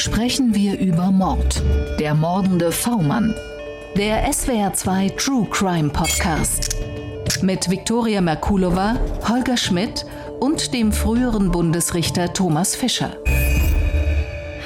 sprechen wir über Mord. Der mordende V-Mann. Der SWR2 True Crime Podcast. Mit Viktoria Merkulova, Holger Schmidt und dem früheren Bundesrichter Thomas Fischer.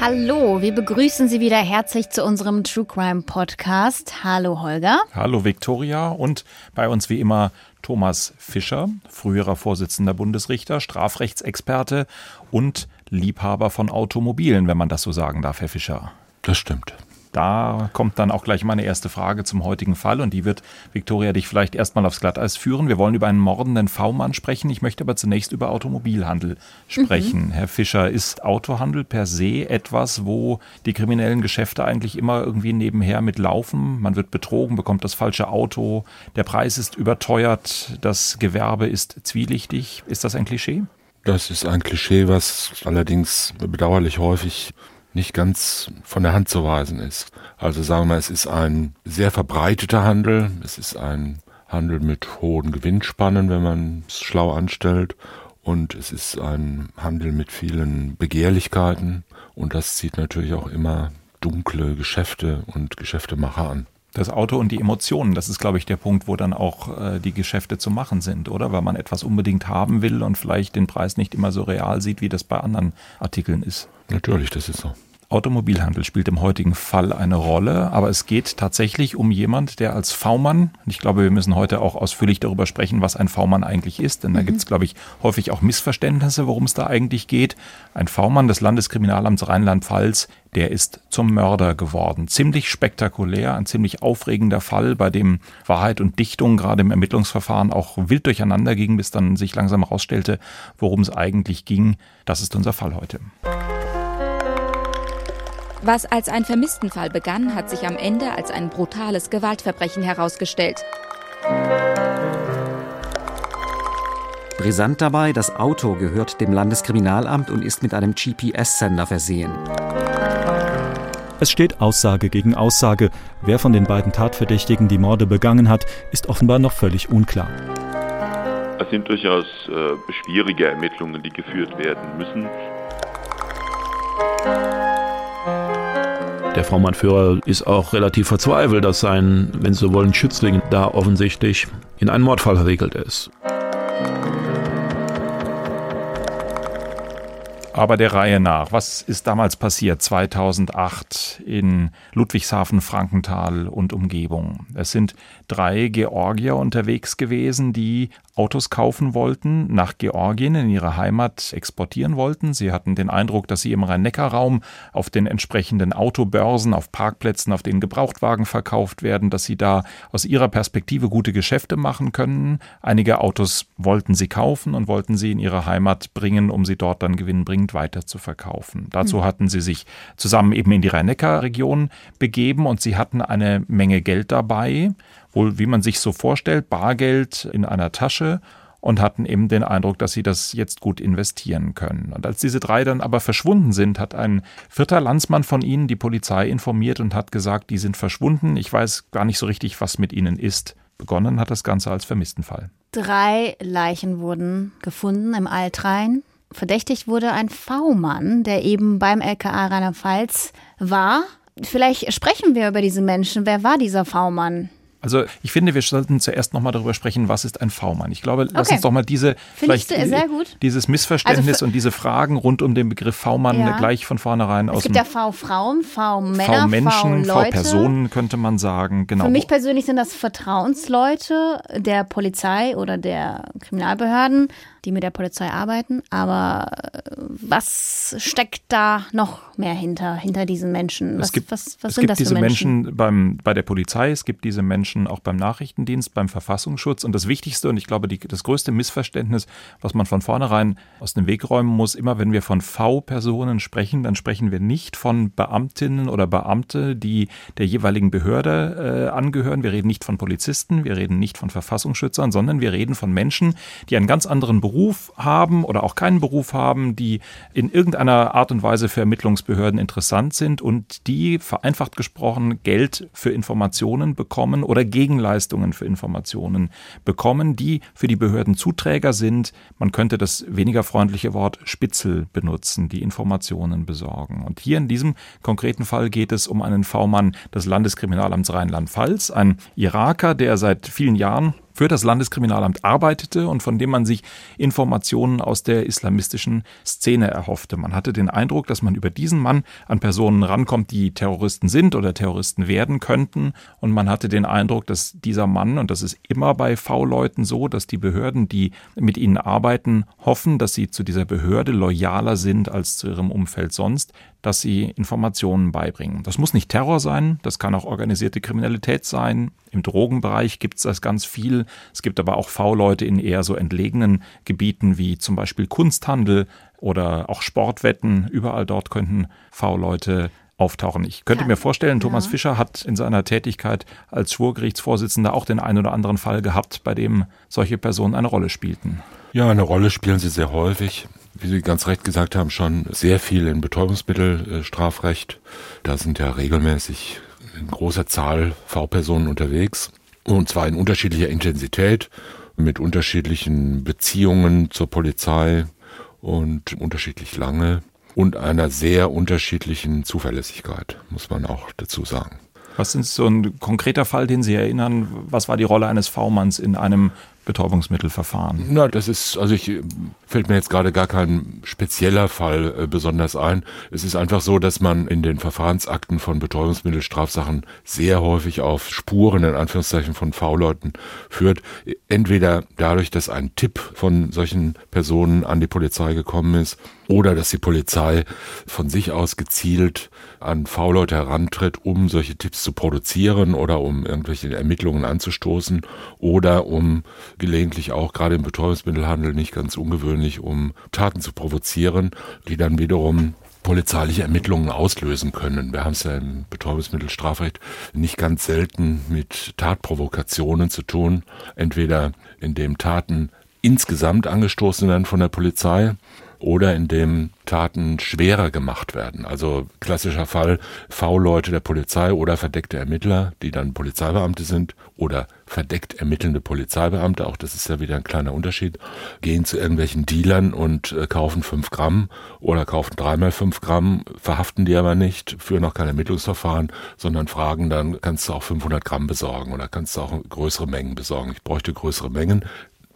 Hallo, wir begrüßen Sie wieder herzlich zu unserem True Crime Podcast. Hallo Holger. Hallo Viktoria und bei uns wie immer Thomas Fischer, früherer Vorsitzender Bundesrichter, Strafrechtsexperte und Liebhaber von Automobilen, wenn man das so sagen darf, Herr Fischer. Das stimmt. Da kommt dann auch gleich meine erste Frage zum heutigen Fall und die wird Viktoria dich vielleicht erstmal aufs Glatteis führen. Wir wollen über einen mordenden V-Mann sprechen. Ich möchte aber zunächst über Automobilhandel sprechen. Mhm. Herr Fischer, ist Autohandel per se etwas, wo die kriminellen Geschäfte eigentlich immer irgendwie nebenher mitlaufen? Man wird betrogen, bekommt das falsche Auto, der Preis ist überteuert, das Gewerbe ist zwielichtig. Ist das ein Klischee? Das ist ein Klischee, was allerdings bedauerlich häufig nicht ganz von der Hand zu weisen ist. Also sagen wir mal, es ist ein sehr verbreiteter Handel, es ist ein Handel mit hohen Gewinnspannen, wenn man es schlau anstellt, und es ist ein Handel mit vielen Begehrlichkeiten und das zieht natürlich auch immer dunkle Geschäfte und Geschäftemacher an. Das Auto und die Emotionen, das ist, glaube ich, der Punkt, wo dann auch äh, die Geschäfte zu machen sind, oder? Weil man etwas unbedingt haben will und vielleicht den Preis nicht immer so real sieht, wie das bei anderen Artikeln ist. Natürlich, das ist so. Automobilhandel spielt im heutigen Fall eine Rolle, aber es geht tatsächlich um jemand, der als V-Mann, ich glaube, wir müssen heute auch ausführlich darüber sprechen, was ein V-Mann eigentlich ist, denn da mhm. gibt es, glaube ich, häufig auch Missverständnisse, worum es da eigentlich geht. Ein V-Mann des Landeskriminalamts Rheinland-Pfalz, der ist zum Mörder geworden. Ziemlich spektakulär, ein ziemlich aufregender Fall, bei dem Wahrheit und Dichtung gerade im Ermittlungsverfahren auch wild durcheinander ging, bis dann sich langsam herausstellte, worum es eigentlich ging. Das ist unser Fall heute. Was als ein Vermisstenfall begann, hat sich am Ende als ein brutales Gewaltverbrechen herausgestellt. Brisant dabei, das Auto gehört dem Landeskriminalamt und ist mit einem GPS-Sender versehen. Es steht Aussage gegen Aussage. Wer von den beiden Tatverdächtigen die Morde begangen hat, ist offenbar noch völlig unklar. Es sind durchaus äh, schwierige Ermittlungen, die geführt werden müssen. Der V-Mann-Führer ist auch relativ verzweifelt, dass sein, wenn Sie so wollen, Schützling da offensichtlich in einen Mordfall verwickelt ist. Aber der Reihe nach, was ist damals passiert 2008 in Ludwigshafen, Frankenthal und Umgebung? Es sind drei Georgier unterwegs gewesen, die Autos kaufen wollten, nach Georgien in ihre Heimat exportieren wollten. Sie hatten den Eindruck, dass sie im Rhein-Neckar-Raum auf den entsprechenden Autobörsen, auf Parkplätzen, auf denen Gebrauchtwagen verkauft werden, dass sie da aus ihrer Perspektive gute Geschäfte machen können. Einige Autos wollten sie kaufen und wollten sie in ihre Heimat bringen, um sie dort dann gewinnbringend weiter zu verkaufen. Dazu mhm. hatten sie sich zusammen eben in die Rhein-Neckar-Region begeben und sie hatten eine Menge Geld dabei wohl, wie man sich so vorstellt, Bargeld in einer Tasche und hatten eben den Eindruck, dass sie das jetzt gut investieren können. Und als diese drei dann aber verschwunden sind, hat ein vierter Landsmann von ihnen die Polizei informiert und hat gesagt, die sind verschwunden. Ich weiß gar nicht so richtig, was mit ihnen ist. Begonnen hat das Ganze als Vermisstenfall. Drei Leichen wurden gefunden im Altrhein. Verdächtigt wurde ein V-Mann, der eben beim LKA Rheinland-Pfalz war. Vielleicht sprechen wir über diese Menschen. Wer war dieser V-Mann? Also ich finde, wir sollten zuerst nochmal darüber sprechen, was ist ein V-Mann. Ich glaube, lass uns doch mal diese vielleicht dieses Missverständnis also und diese Fragen rund um den Begriff V-Mann ja. gleich von vornherein aus. Es gibt ja V-Frauen, V-Männer, V-Menschen, V-Personen könnte man sagen. Genau. Für mich persönlich sind das Vertrauensleute der Polizei oder der Kriminalbehörden die mit der Polizei arbeiten. Aber äh, was steckt da noch mehr hinter, hinter diesen Menschen? Was, es gibt, was, was es gibt diese Menschen, Menschen beim, bei der Polizei, es gibt diese Menschen auch beim Nachrichtendienst, beim Verfassungsschutz. Und das Wichtigste und ich glaube, die, das größte Missverständnis, was man von vornherein aus dem Weg räumen muss, immer wenn wir von V-Personen sprechen, dann sprechen wir nicht von Beamtinnen oder Beamte, die der jeweiligen Behörde äh, angehören. Wir reden nicht von Polizisten, wir reden nicht von Verfassungsschützern, sondern wir reden von Menschen, die einen ganz anderen Beruf Beruf haben oder auch keinen Beruf haben, die in irgendeiner Art und Weise für Ermittlungsbehörden interessant sind und die, vereinfacht gesprochen, Geld für Informationen bekommen oder Gegenleistungen für Informationen bekommen, die für die Behörden Zuträger sind. Man könnte das weniger freundliche Wort Spitzel benutzen, die Informationen besorgen. Und hier in diesem konkreten Fall geht es um einen V-Mann des Landeskriminalamts Rheinland-Pfalz, ein Iraker, der seit vielen Jahren für das Landeskriminalamt arbeitete und von dem man sich Informationen aus der islamistischen Szene erhoffte. Man hatte den Eindruck, dass man über diesen Mann an Personen rankommt, die Terroristen sind oder Terroristen werden könnten. Und man hatte den Eindruck, dass dieser Mann, und das ist immer bei V-Leuten so, dass die Behörden, die mit ihnen arbeiten, hoffen, dass sie zu dieser Behörde loyaler sind als zu ihrem Umfeld sonst, dass sie Informationen beibringen. Das muss nicht Terror sein, das kann auch organisierte Kriminalität sein. Im Drogenbereich gibt es das ganz viel. Es gibt aber auch V-Leute in eher so entlegenen Gebieten wie zum Beispiel Kunsthandel oder auch Sportwetten. Überall dort könnten V-Leute auftauchen. Ich könnte ja. mir vorstellen, Thomas ja. Fischer hat in seiner Tätigkeit als Schwurgerichtsvorsitzender auch den einen oder anderen Fall gehabt, bei dem solche Personen eine Rolle spielten. Ja, eine Rolle spielen sie sehr häufig wie Sie ganz recht gesagt haben, schon sehr viel in Betäubungsmittelstrafrecht. Da sind ja regelmäßig in großer Zahl V-Personen unterwegs. Und zwar in unterschiedlicher Intensität, mit unterschiedlichen Beziehungen zur Polizei und unterschiedlich lange und einer sehr unterschiedlichen Zuverlässigkeit, muss man auch dazu sagen. Was ist so ein konkreter Fall, den Sie erinnern? Was war die Rolle eines V-Manns in einem Betäubungsmittelverfahren? Na, das ist, also ich fällt mir jetzt gerade gar kein spezieller Fall äh, besonders ein. Es ist einfach so, dass man in den Verfahrensakten von Betäubungsmittelstrafsachen sehr häufig auf Spuren in Anführungszeichen von V-Leuten führt. Entweder dadurch, dass ein Tipp von solchen Personen an die Polizei gekommen ist oder dass die Polizei von sich aus gezielt an V-Leute herantritt, um solche Tipps zu produzieren oder um irgendwelche Ermittlungen anzustoßen oder um gelegentlich auch gerade im Betäubungsmittelhandel nicht ganz ungewöhnlich, um Taten zu provozieren, die dann wiederum polizeiliche Ermittlungen auslösen können. Wir haben es ja im Betäubungsmittelstrafrecht nicht ganz selten mit Tatprovokationen zu tun, entweder indem Taten insgesamt angestoßen werden von der Polizei oder indem Taten schwerer gemacht werden. Also klassischer Fall V-Leute der Polizei oder verdeckte Ermittler, die dann Polizeibeamte sind oder verdeckt ermittelnde Polizeibeamte, auch das ist ja wieder ein kleiner Unterschied, gehen zu irgendwelchen Dealern und äh, kaufen fünf Gramm oder kaufen dreimal fünf Gramm, verhaften die aber nicht, führen noch kein Ermittlungsverfahren, sondern fragen dann, kannst du auch 500 Gramm besorgen oder kannst du auch größere Mengen besorgen. Ich bräuchte größere Mengen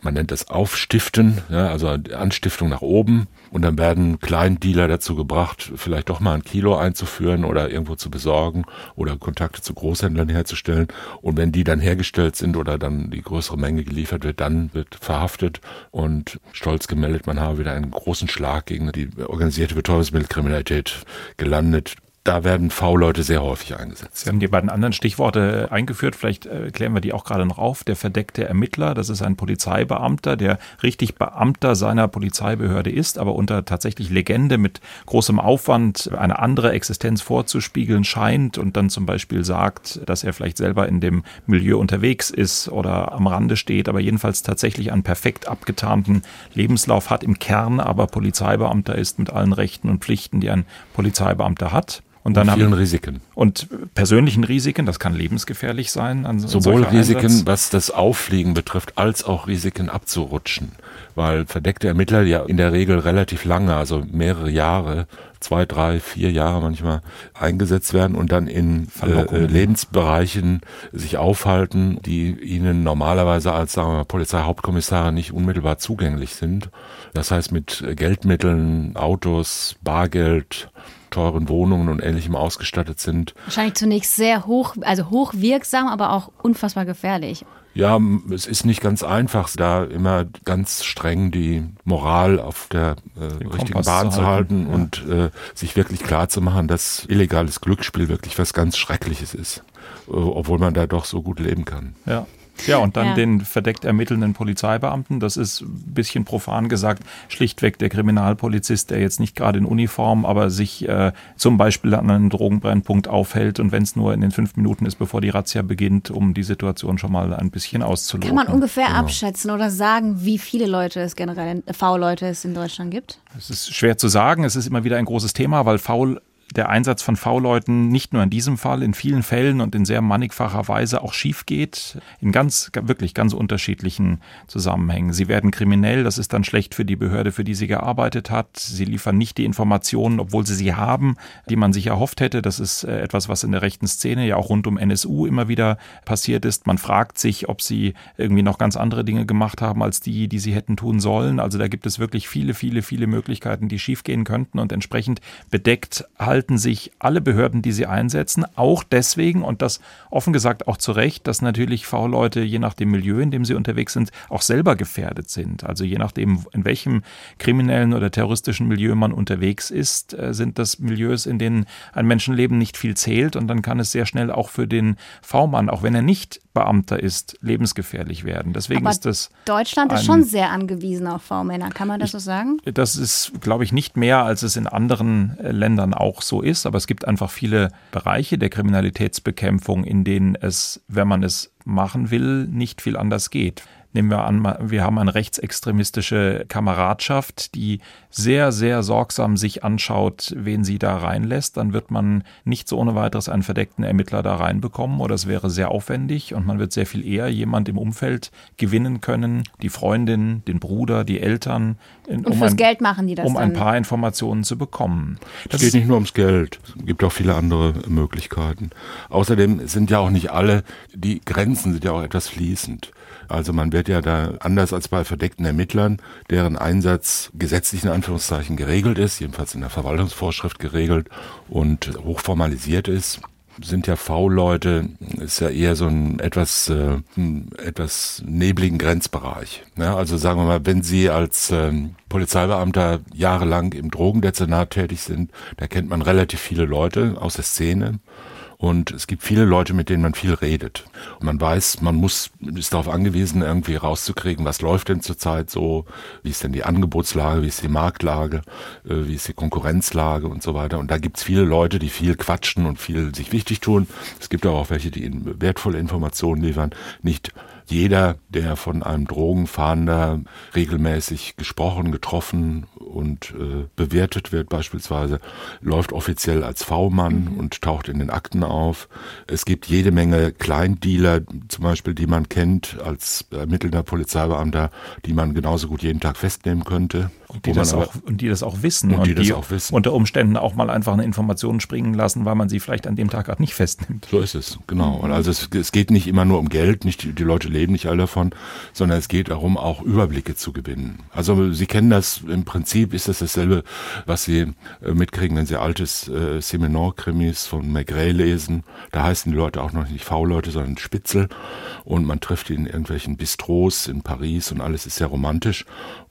man nennt das Aufstiften, ja, also Anstiftung nach oben. Und dann werden Kleindealer dazu gebracht, vielleicht doch mal ein Kilo einzuführen oder irgendwo zu besorgen oder Kontakte zu Großhändlern herzustellen. Und wenn die dann hergestellt sind oder dann die größere Menge geliefert wird, dann wird verhaftet und stolz gemeldet, man habe wieder einen großen Schlag gegen die organisierte Betäubungsmittelkriminalität gelandet da werden V-Leute sehr häufig eingesetzt. Sie haben die beiden anderen Stichworte eingeführt, vielleicht äh, klären wir die auch gerade noch auf. Der verdeckte Ermittler, das ist ein Polizeibeamter, der richtig Beamter seiner Polizeibehörde ist, aber unter tatsächlich Legende mit großem Aufwand eine andere Existenz vorzuspiegeln scheint und dann zum Beispiel sagt, dass er vielleicht selber in dem Milieu unterwegs ist oder am Rande steht, aber jedenfalls tatsächlich einen perfekt abgetarnten Lebenslauf hat, im Kern aber Polizeibeamter ist mit allen Rechten und Pflichten, die ein Polizeibeamter hat. Und dann und vielen haben, Risiken. Und persönlichen Risiken, das kann lebensgefährlich sein. An Sowohl Risiken, Einsatz. was das Auffliegen betrifft, als auch Risiken abzurutschen. Weil verdeckte Ermittler ja in der Regel relativ lange, also mehrere Jahre, zwei, drei, vier Jahre manchmal eingesetzt werden und dann in äh, Lebensbereichen sich aufhalten, die ihnen normalerweise als sagen wir mal, Polizeihauptkommissare nicht unmittelbar zugänglich sind. Das heißt mit Geldmitteln, Autos, Bargeld, teuren Wohnungen und ähnlichem ausgestattet sind. Wahrscheinlich zunächst sehr hoch, also hochwirksam, aber auch unfassbar gefährlich. Ja, es ist nicht ganz einfach, da immer ganz streng die Moral auf der äh, richtigen Bahn zu halten, ja. und äh, sich wirklich klar zu machen, dass illegales Glücksspiel wirklich was ganz Schreckliches ist, äh, obwohl man da doch so gut leben kann. Ja. Ja, und dann Ja. den verdeckt ermittelnden Polizeibeamten. Das ist ein bisschen profan gesagt schlichtweg der Kriminalpolizist, der jetzt nicht gerade in Uniform, aber sich äh, zum Beispiel an einem Drogenbrennpunkt aufhält und wenn es nur in den fünf Minuten ist, bevor die Razzia beginnt, um die Situation schon mal ein bisschen auszuloten. Kann man ungefähr abschätzen oder sagen, wie viele Leute es generell, äh, V-Leute es in Deutschland gibt? Es ist schwer zu sagen. Es ist immer wieder ein großes Thema, weil faul der Einsatz von V-Leuten nicht nur in diesem Fall, in vielen Fällen und in sehr mannigfacher Weise auch schief geht, in ganz, wirklich ganz unterschiedlichen Zusammenhängen. Sie werden kriminell, das ist dann schlecht für die Behörde, für die sie gearbeitet hat. Sie liefern nicht die Informationen, obwohl sie sie haben, die man sich erhofft hätte. Das ist äh, etwas, was in der rechten Szene ja auch rund um NSU immer wieder passiert ist. Man fragt sich, ob sie irgendwie noch ganz andere Dinge gemacht haben als die, die sie hätten tun sollen. Also da gibt es wirklich viele, viele, viele Möglichkeiten, die schiefgehen könnten und entsprechend bedeckt halten sich alle Behörden, die sie einsetzen, auch deswegen und das offen gesagt auch zu Recht, dass natürlich V-Leute je nach dem Milieu, in dem sie unterwegs sind, auch selber gefährdet sind. Also je nachdem, in welchem kriminellen oder terroristischen Milieu man unterwegs ist, äh, sind das Milieus, in denen ein Menschenleben nicht viel zählt und dann kann es sehr schnell auch für den V-Mann, auch wenn er nicht Beamter ist, lebensgefährlich werden. Deswegen Aber ist das Deutschland ist ein- schon sehr angewiesen auf V-Männer. Kann man das so sagen? das ist, glaube ich, nicht mehr, als es in anderen äh, Ländern auch so ist. Aber es gibt einfach viele Bereiche der Kriminalitätsbekämpfung, in denen es, wenn man es machen will, nicht viel anders geht. Nehmen wir an, wir haben eine rechtsextremistische Kameradschaft, die sehr, sehr sorgsam sich anschaut, wen sie da reinlässt. Dann wird man nicht so ohne weiteres einen verdeckten Ermittler da reinbekommen oder es wäre sehr aufwendig und man wird sehr viel eher jemand im Umfeld gewinnen können, die Freundin, den Bruder, die Eltern, in- Und fürs Geld machen die das um ein paar Informationen zu bekommen. Es geht nicht nur ums Geld, es gibt auch viele andere Möglichkeiten. Außerdem sind ja auch nicht alle, die Grenzen sind ja auch etwas fließend. Also man wird ja da anders als bei verdeckten Ermittlern, deren Einsatz gesetzlich in Anführungszeichen geregelt ist, jedenfalls in der Verwaltungsvorschrift geregelt und hochformalisiert ist, sind ja V-Leute, ist ja eher so ein etwas, äh, ein etwas nebligen Grenzbereich. Ja, also sagen wir mal, wenn Sie als ähm, Polizeibeamter jahrelang im Drogendezernat tätig sind, da kennt man relativ viele Leute aus der Szene. Und es gibt viele Leute, mit denen man viel redet. Und man weiß, man muss, ist darauf angewiesen, irgendwie rauszukriegen, was läuft denn zurzeit so, wie ist denn die Angebotslage, wie ist die Marktlage, äh, wie ist die Konkurrenzlage und so weiter. Und da gibt's viele Leute, die viel quatschen und viel sich wichtig tun. Es gibt aber auch welche, die ihnen wertvolle Informationen liefern. Nicht jeder, der von einem Drogenfahnder regelmäßig gesprochen, getroffen und äh, bewertet wird beispielsweise, läuft offiziell als V-Mann und taucht in den Akten auf. Es gibt jede Menge Kleindealer, zum Beispiel, die man kennt als ermittelnder Polizeibeamter, die man genauso gut jeden Tag festnehmen könnte. Und die, das aber- auch, und die das auch wissen. Und die das auch wissen. Unter Umständen auch mal einfach eine Information springen lassen, weil man sie vielleicht an dem Tag gerade nicht festnimmt. So ist es, genau. Und also es, es geht nicht immer nur um Geld, nicht die, die Leute leben nicht alle davon, sondern es geht darum, auch Überblicke zu gewinnen. Also Sie kennen das, im Prinzip ist das dasselbe, was Sie äh, mitkriegen, wenn Sie altes äh, Seminor-Krimis von McRae lesen. Da heißen die Leute auch noch nicht V-Leute, sondern Spitzel. Und man trifft die in irgendwelchen Bistros in Paris und alles ist sehr romantisch.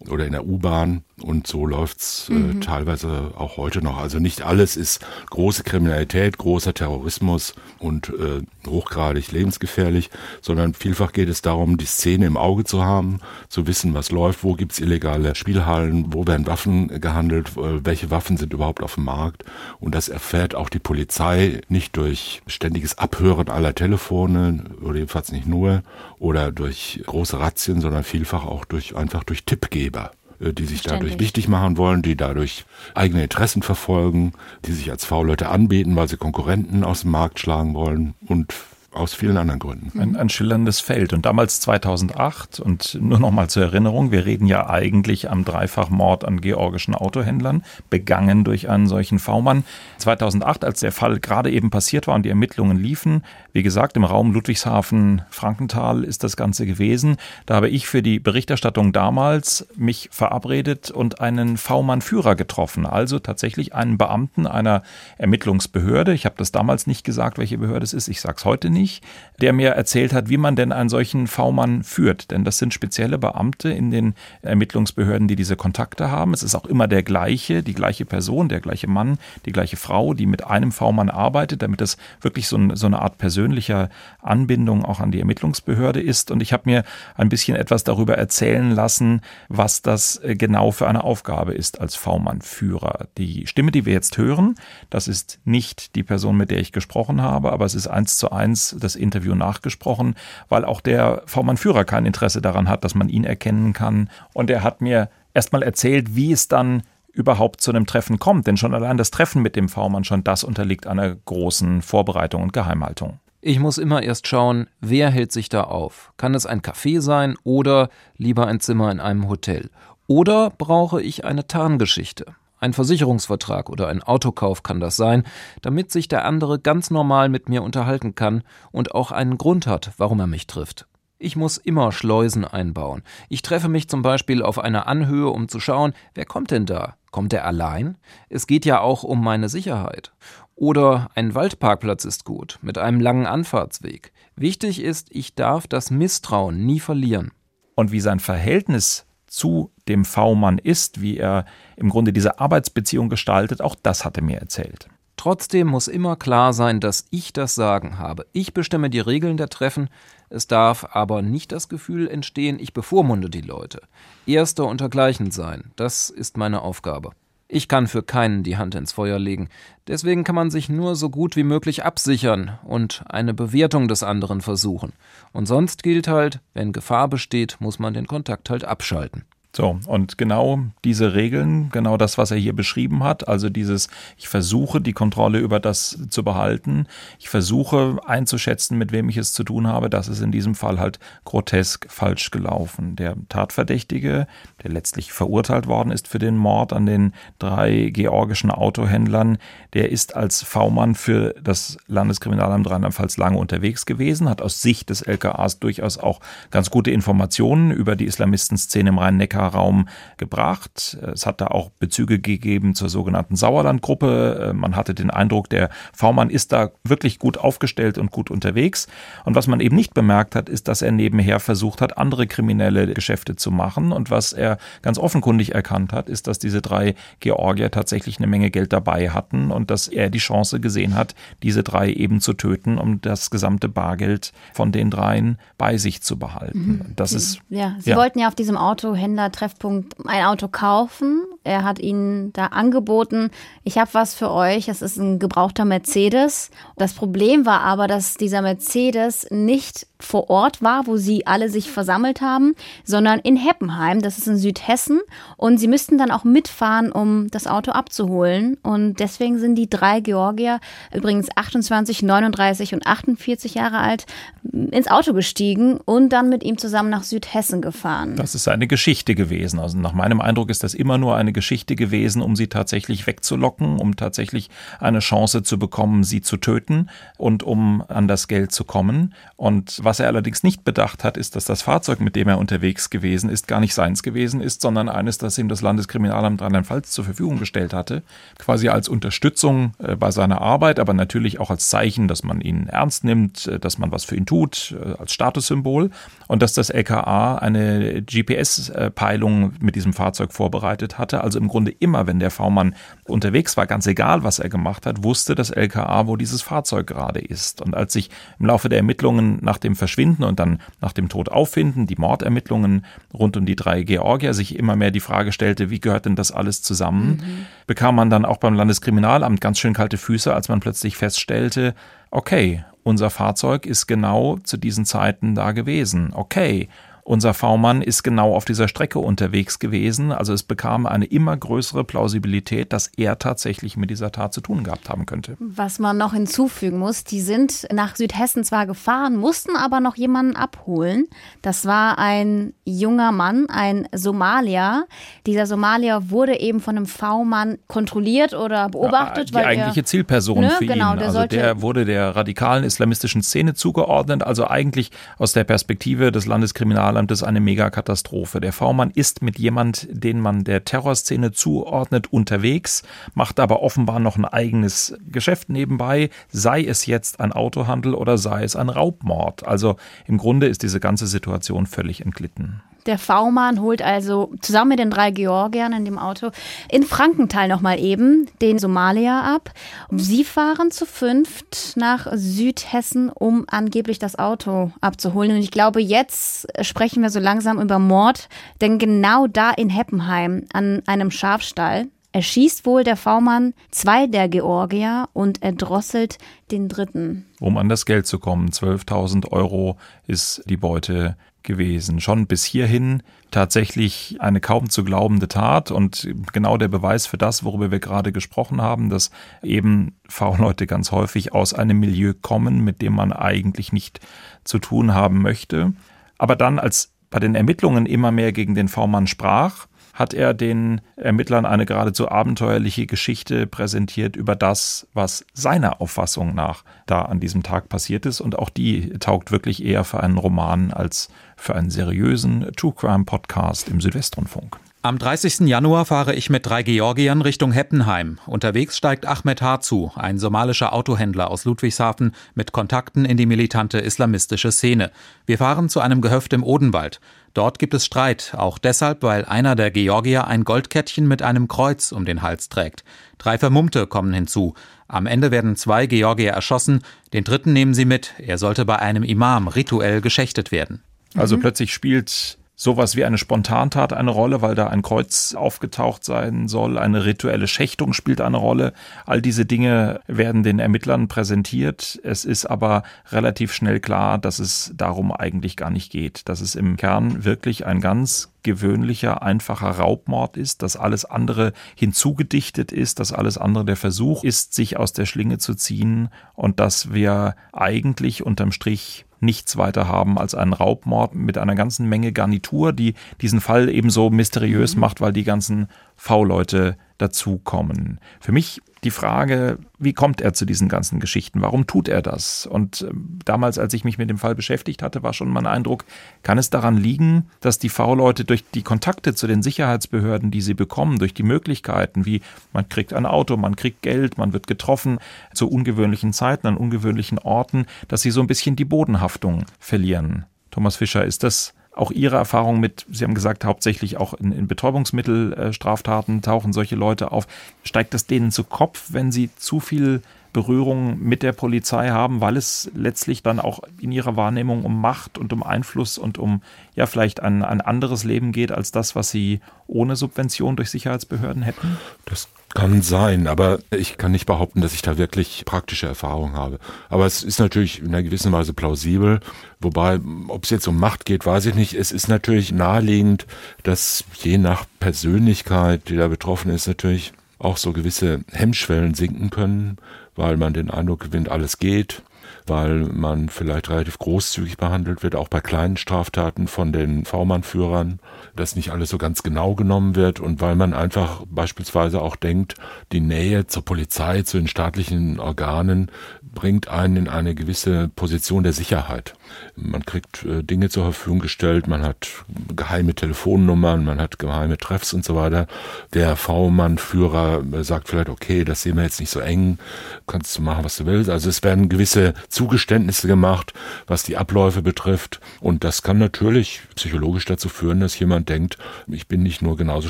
Oder in der U-Bahn. Und so läuft's äh, teilweise auch heute noch. Also nicht alles ist große Kriminalität, großer Terrorismus und äh, hochgradig lebensgefährlich, sondern vielfach geht es darum, die Szene im Auge zu haben, zu wissen, was läuft, wo gibt's illegale Spielhallen, wo werden Waffen gehandelt, äh, welche Waffen sind überhaupt auf dem Markt. Und das erfährt auch die Polizei nicht durch ständiges Abhören aller Telefone oder jedenfalls nicht nur oder durch große Razzien, sondern vielfach auch durch einfach durch Tippgeber die sich dadurch wichtig machen wollen, die dadurch eigene Interessen verfolgen, die sich als V-Leute anbieten, weil sie Konkurrenten aus dem Markt schlagen wollen und aus vielen anderen Gründen. Ein, ein schillerndes Feld. Und damals 2008, und nur noch mal zur Erinnerung, wir reden ja eigentlich am Dreifachmord an georgischen Autohändlern, begangen durch einen solchen V-Mann. 2008, als der Fall gerade eben passiert war und die Ermittlungen liefen, wie gesagt, im Raum Ludwigshafen, Frankenthal ist das Ganze gewesen. Da habe ich für die Berichterstattung damals mich verabredet und einen V-Mann-Führer getroffen. Also tatsächlich einen Beamten einer Ermittlungsbehörde. Ich habe das damals nicht gesagt, welche Behörde es ist. Ich sage es heute nicht. König, der mir erzählt hat, wie man denn einen solchen V-Mann führt. Denn das sind spezielle Beamte in den Ermittlungsbehörden, die diese Kontakte haben. Es ist auch immer der gleiche, die gleiche Person, der gleiche Mann, die gleiche Frau, die mit einem V-Mann arbeitet, damit das wirklich so, ein, so eine Art persönlicher Anbindung auch an die Ermittlungsbehörde ist. Und ich habe mir ein bisschen etwas darüber erzählen lassen, was das äh, genau für eine Aufgabe ist als V-Mann-Führer. Die Stimme, die wir jetzt hören, das ist nicht die Person, mit der ich gesprochen habe, aber es ist eins zu eins das Interview nachgesprochen, weil auch der V-Mann-Führer kein Interesse daran hat, dass man ihn erkennen kann. Und er hat mir erstmal erzählt, wie es dann überhaupt zu einem Treffen kommt. Denn schon allein das Treffen mit dem V-Mann, schon das unterliegt einer großen Vorbereitung und Geheimhaltung. Ich muss immer erst schauen, wer hält sich da auf. Kann es ein Café sein oder lieber ein Zimmer in einem Hotel? Oder brauche ich eine Tarngeschichte? Ein Versicherungsvertrag oder ein Autokauf kann das sein, damit sich der andere ganz normal mit mir unterhalten kann und auch einen Grund hat, warum er mich trifft. Ich muss immer Schleusen einbauen. Ich treffe mich zum Beispiel auf einer Anhöhe, um zu schauen, wer kommt denn da? Kommt er allein? Es geht ja auch um meine Sicherheit. Oder ein Waldparkplatz ist gut, mit einem langen Anfahrtsweg. Wichtig ist, ich darf das Misstrauen nie verlieren. Und wie sein Verhältnis zu dem V-Mann ist, wie er im Grunde diese Arbeitsbeziehung gestaltet, auch das hat er mir erzählt. Trotzdem muss immer klar sein, dass ich das Sagen habe. Ich bestimme die Regeln der Treffen, es darf aber nicht das Gefühl entstehen, ich bevormunde die Leute. Erster untergleichen sein, das ist meine Aufgabe. Ich kann für keinen die Hand ins Feuer legen. Deswegen kann man sich nur so gut wie möglich absichern und eine Bewertung des anderen versuchen. Und sonst gilt halt, wenn Gefahr besteht, muss man den Kontakt halt abschalten. So, und genau diese Regeln, genau das, was er hier beschrieben hat, also dieses, ich versuche die Kontrolle über das zu behalten, ich versuche einzuschätzen, mit wem ich es zu tun habe, das ist in diesem Fall halt grotesk falsch gelaufen. Der Tatverdächtige, der letztlich verurteilt worden ist für den Mord an den drei georgischen Autohändlern, der ist als V-Mann für das Landeskriminalamt Rheinland-Pfalz lange unterwegs gewesen, hat aus Sicht des LKAs durchaus auch ganz gute Informationen über die Islamistenszene im Rhein-Neckar Raum gebracht. Es hat da auch Bezüge gegeben zur sogenannten Sauerlandgruppe. Man hatte den Eindruck, der V-Mann ist da wirklich gut aufgestellt und gut unterwegs. Und was man eben nicht bemerkt hat, ist, dass er nebenher versucht hat, andere kriminelle Geschäfte zu machen. Und was er ganz offenkundig erkannt hat, ist, dass diese drei Georgier tatsächlich eine Menge Geld dabei hatten und dass er die Chance gesehen hat, diese drei eben zu töten, um das gesamte Bargeld von den dreien bei sich zu behalten. Mhm. Das ist ja, Sie ja. wollten ja auf diesem Autohändler Treffpunkt ein Auto kaufen. Er hat ihnen da angeboten, ich habe was für euch, es ist ein gebrauchter Mercedes. Das Problem war aber, dass dieser Mercedes nicht vor Ort war, wo sie alle sich versammelt haben, sondern in Heppenheim, das ist in Südhessen. Und sie müssten dann auch mitfahren, um das Auto abzuholen. Und deswegen sind die drei Georgier, übrigens 28, 39 und 48 Jahre alt, ins Auto gestiegen und dann mit ihm zusammen nach Südhessen gefahren. Das ist eine Geschichte gewesen. Also nach meinem Eindruck ist das immer nur eine Geschichte gewesen, um sie tatsächlich wegzulocken, um tatsächlich eine Chance zu bekommen, sie zu töten und um an das Geld zu kommen. Und was er allerdings nicht bedacht hat, ist, dass das Fahrzeug, mit dem er unterwegs gewesen ist, gar nicht seins gewesen ist, sondern eines, das ihm das Landeskriminalamt Rheinland-Pfalz zur Verfügung gestellt hatte. Quasi als Unterstützung äh, bei seiner Arbeit, aber natürlich auch als Zeichen, dass man ihn ernst nimmt, äh, dass man was für ihn tut, äh, als Statussymbol. Und dass das LKA eine GPS-Peilung mit diesem Fahrzeug vorbereitet hatte. Also im Grunde immer, wenn der V-Mann unterwegs war, ganz egal, was er gemacht hat, wusste das LKA, wo dieses Fahrzeug gerade ist. Und als sich im Laufe der Ermittlungen nach dem Verschwinden und dann nach dem Tod auffinden, die Mordermittlungen rund um die drei Georgier sich immer mehr die Frage stellte, wie gehört denn das alles zusammen, mhm. bekam man dann auch beim Landeskriminalamt ganz schön kalte Füße, als man plötzlich feststellte, okay, unser Fahrzeug ist genau zu diesen Zeiten da gewesen. Okay, unser V-Mann ist genau auf dieser Strecke unterwegs gewesen. Also es bekam eine immer größere Plausibilität, dass er tatsächlich mit dieser Tat zu tun gehabt haben könnte. Was man noch hinzufügen muss, die sind nach Südhessen zwar gefahren, mussten aber noch jemanden abholen. Das war ein junger Mann, ein Somalier. Dieser Somalier wurde eben von einem V-Mann kontrolliert oder beobachtet. Ja, die eigentliche er, Zielperson ne, für genau, ihn. Der also der wurde der radikalen islamistischen Szene zugeordnet, also eigentlich aus der Perspektive des Landeskriminalamts Kriminalamt ist eine Megakatastrophe. Der V-Mann ist mit jemand, den man der Terrorszene zuordnet, unterwegs, macht aber offenbar noch ein eigenes Geschäft nebenbei, sei es jetzt ein Autohandel oder sei es ein Raubmord. Also im Grunde ist diese ganze Situation völlig entglitten. Der V-Mann holt also zusammen mit den drei Georgiern in dem Auto in Frankenthal nochmal eben den Somalier ab. Sie fahren zu fünft nach Südhessen, um angeblich das Auto abzuholen. Und ich glaube, jetzt sprechen wir so langsam über Mord, denn genau da in Heppenheim an einem Schafstall erschießt wohl der V-Mann zwei der Georgier und erdrosselt den dritten. Um an das Geld zu kommen, 12.000 Euro ist die Beute gewesen. Schon bis hierhin tatsächlich eine kaum zu glaubende Tat und genau der Beweis für das, worüber wir gerade gesprochen haben, dass eben V-Leute ganz häufig aus einem Milieu kommen, mit dem man eigentlich nicht zu tun haben möchte. Aber dann, als bei den Ermittlungen immer mehr gegen den V-Mann sprach, hat er den Ermittlern eine geradezu abenteuerliche Geschichte präsentiert über das, was seiner Auffassung nach da an diesem Tag passiert ist. Und auch die taugt wirklich eher für einen Roman als für einen seriösen True Crime Podcast im Südwestrundfunk. Am 30. Januar fahre ich mit drei Georgiern Richtung Heppenheim. Unterwegs steigt Ahmed H. zu, ein somalischer Autohändler aus Ludwigshafen mit Kontakten in die militante islamistische Szene. Wir fahren zu einem Gehöft im Odenwald. Dort gibt es Streit, auch deshalb, weil einer der Georgier ein Goldkettchen mit einem Kreuz um den Hals trägt. Drei Vermummte kommen hinzu. Am Ende werden zwei Georgier erschossen, den dritten nehmen sie mit. Er sollte bei einem Imam rituell geschächtet werden. Also mhm. plötzlich spielt sowas wie eine Spontantat eine Rolle, weil da ein Kreuz aufgetaucht sein soll. Eine rituelle Schächtung spielt eine Rolle. All diese Dinge werden den Ermittlern präsentiert. Es ist aber relativ schnell klar, dass es darum eigentlich gar nicht geht. Dass es im Kern wirklich ein ganz gewöhnlicher, einfacher Raubmord ist, dass alles andere hinzugedichtet ist, dass alles andere der Versuch ist, sich aus der Schlinge zu ziehen und dass wir eigentlich unterm Strich nichts weiter haben als einen Raubmord mit einer ganzen Menge Garnitur, die diesen Fall ebenso mysteriös mhm. macht, weil die ganzen V-Leute dazukommen. Für mich die Frage, wie kommt er zu diesen ganzen Geschichten? Warum tut er das? Und ähm, damals, als ich mich mit dem Fall beschäftigt hatte, war schon mein Eindruck, kann es daran liegen, dass die V-Leute durch die Kontakte zu den Sicherheitsbehörden, die sie bekommen, durch die Möglichkeiten, wie man kriegt ein Auto, man kriegt Geld, man wird getroffen zu ungewöhnlichen Zeiten, an ungewöhnlichen Orten, dass sie so ein bisschen die Bodenhaftung verlieren. Thomas Fischer, ist das auch Ihre Erfahrung mit, Sie haben gesagt, hauptsächlich auch in, in Betäubungsmittelstraftaten tauchen solche Leute auf. Steigt das denen zu Kopf, wenn sie zu viel Berührung mit der Polizei haben, weil es letztlich dann auch in ihrer Wahrnehmung um Macht und um Einfluss und um ja vielleicht ein, ein anderes Leben geht als das, was sie ohne Subvention durch Sicherheitsbehörden hätten? Das kann sein, aber ich kann nicht behaupten, dass ich da wirklich praktische Erfahrung habe. Aber es ist natürlich in einer gewissen Weise plausibel. Wobei, ob es jetzt um Macht geht, weiß ich nicht. Es ist natürlich naheliegend, dass je nach Persönlichkeit, die da betroffen ist, natürlich auch so gewisse Hemmschwellen sinken können, weil man den Eindruck gewinnt, alles geht weil man vielleicht relativ großzügig behandelt wird, auch bei kleinen Straftaten von den V-Mann-Führern, dass nicht alles so ganz genau genommen wird und weil man einfach beispielsweise auch denkt, die Nähe zur Polizei, zu den staatlichen Organen bringt einen in eine gewisse Position der Sicherheit. Man kriegt äh, Dinge zur Verfügung gestellt, man hat geheime Telefonnummern, man hat geheime Treffs und so weiter. Der V-Mann-Führer äh, sagt vielleicht, okay, das sehen wir jetzt nicht so eng, kannst du machen, was du willst. Also es werden gewisse Zugeständnisse gemacht, was die Abläufe betrifft. Und das kann natürlich psychologisch dazu führen, dass jemand denkt, ich bin nicht nur genauso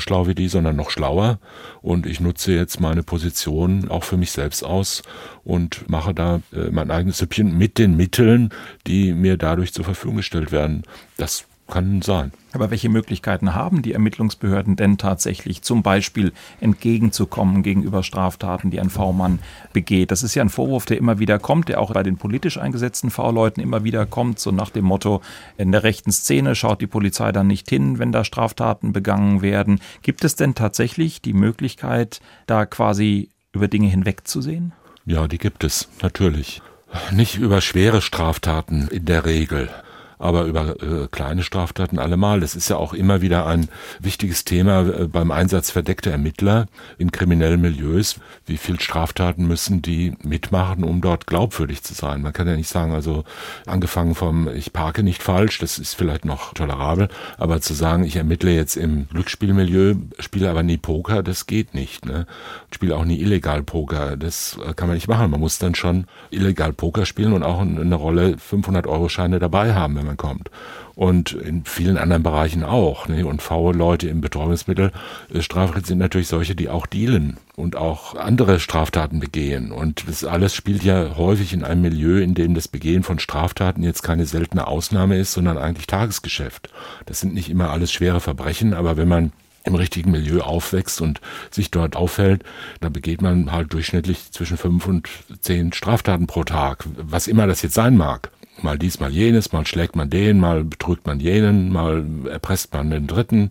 schlau wie die, sondern noch schlauer. Und ich nutze jetzt meine Position auch für mich selbst aus und mache da äh, mein eigenes Süppchen mit den Mitteln, die mir dadurch zur Verfügung gestellt werden. Das kann sein. Aber welche Möglichkeiten haben die Ermittlungsbehörden denn tatsächlich, zum Beispiel entgegenzukommen gegenüber Straftaten, die ein V-Mann begeht? Das ist ja ein Vorwurf, der immer wieder kommt, der auch bei den politisch eingesetzten V-Leuten immer wieder kommt, so nach dem Motto, in der rechten Szene schaut die Polizei dann nicht hin, wenn da Straftaten begangen werden. Gibt es denn tatsächlich die Möglichkeit, da quasi über Dinge hinwegzusehen? Ja, die gibt es, natürlich. Nicht über schwere Straftaten in der Regel. Aber über äh, kleine Straftaten allemal. Das ist ja auch immer wieder ein wichtiges Thema äh, beim Einsatz verdeckter Ermittler in kriminellen Milieus. Wie viel Straftaten müssen die mitmachen, um dort glaubwürdig zu sein? Man kann ja nicht sagen, also angefangen vom ich parke nicht falsch, das ist vielleicht noch tolerabel, aber zu sagen, ich ermittle jetzt im Glücksspielmilieu, spiele aber nie Poker, das geht nicht. Ne? Spiele auch nie illegal Poker, das äh, kann man nicht machen. Man muss dann schon illegal Poker spielen und auch eine Rolle 500 Euro Scheine dabei haben, man kommt. Und in vielen anderen Bereichen auch. Ne? Und faule Leute im Betäubungsmittel äh, sind natürlich solche, die auch dealen und auch andere Straftaten begehen. Und das alles spielt ja häufig in einem Milieu, in dem das Begehen von Straftaten jetzt keine seltene Ausnahme ist, sondern eigentlich Tagesgeschäft. Das sind nicht immer alles schwere Verbrechen, aber wenn man im richtigen Milieu aufwächst und sich dort aufhält, dann begeht man halt durchschnittlich zwischen fünf und zehn Straftaten pro Tag, was immer das jetzt sein mag. Mal dies, mal jenes, mal schlägt man den, mal betrügt man jenen, mal erpresst man den Dritten,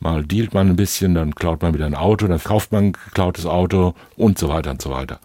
mal dealt man ein bisschen, dann klaut man wieder ein Auto, dann kauft man ein geklautes Auto und so weiter und so weiter.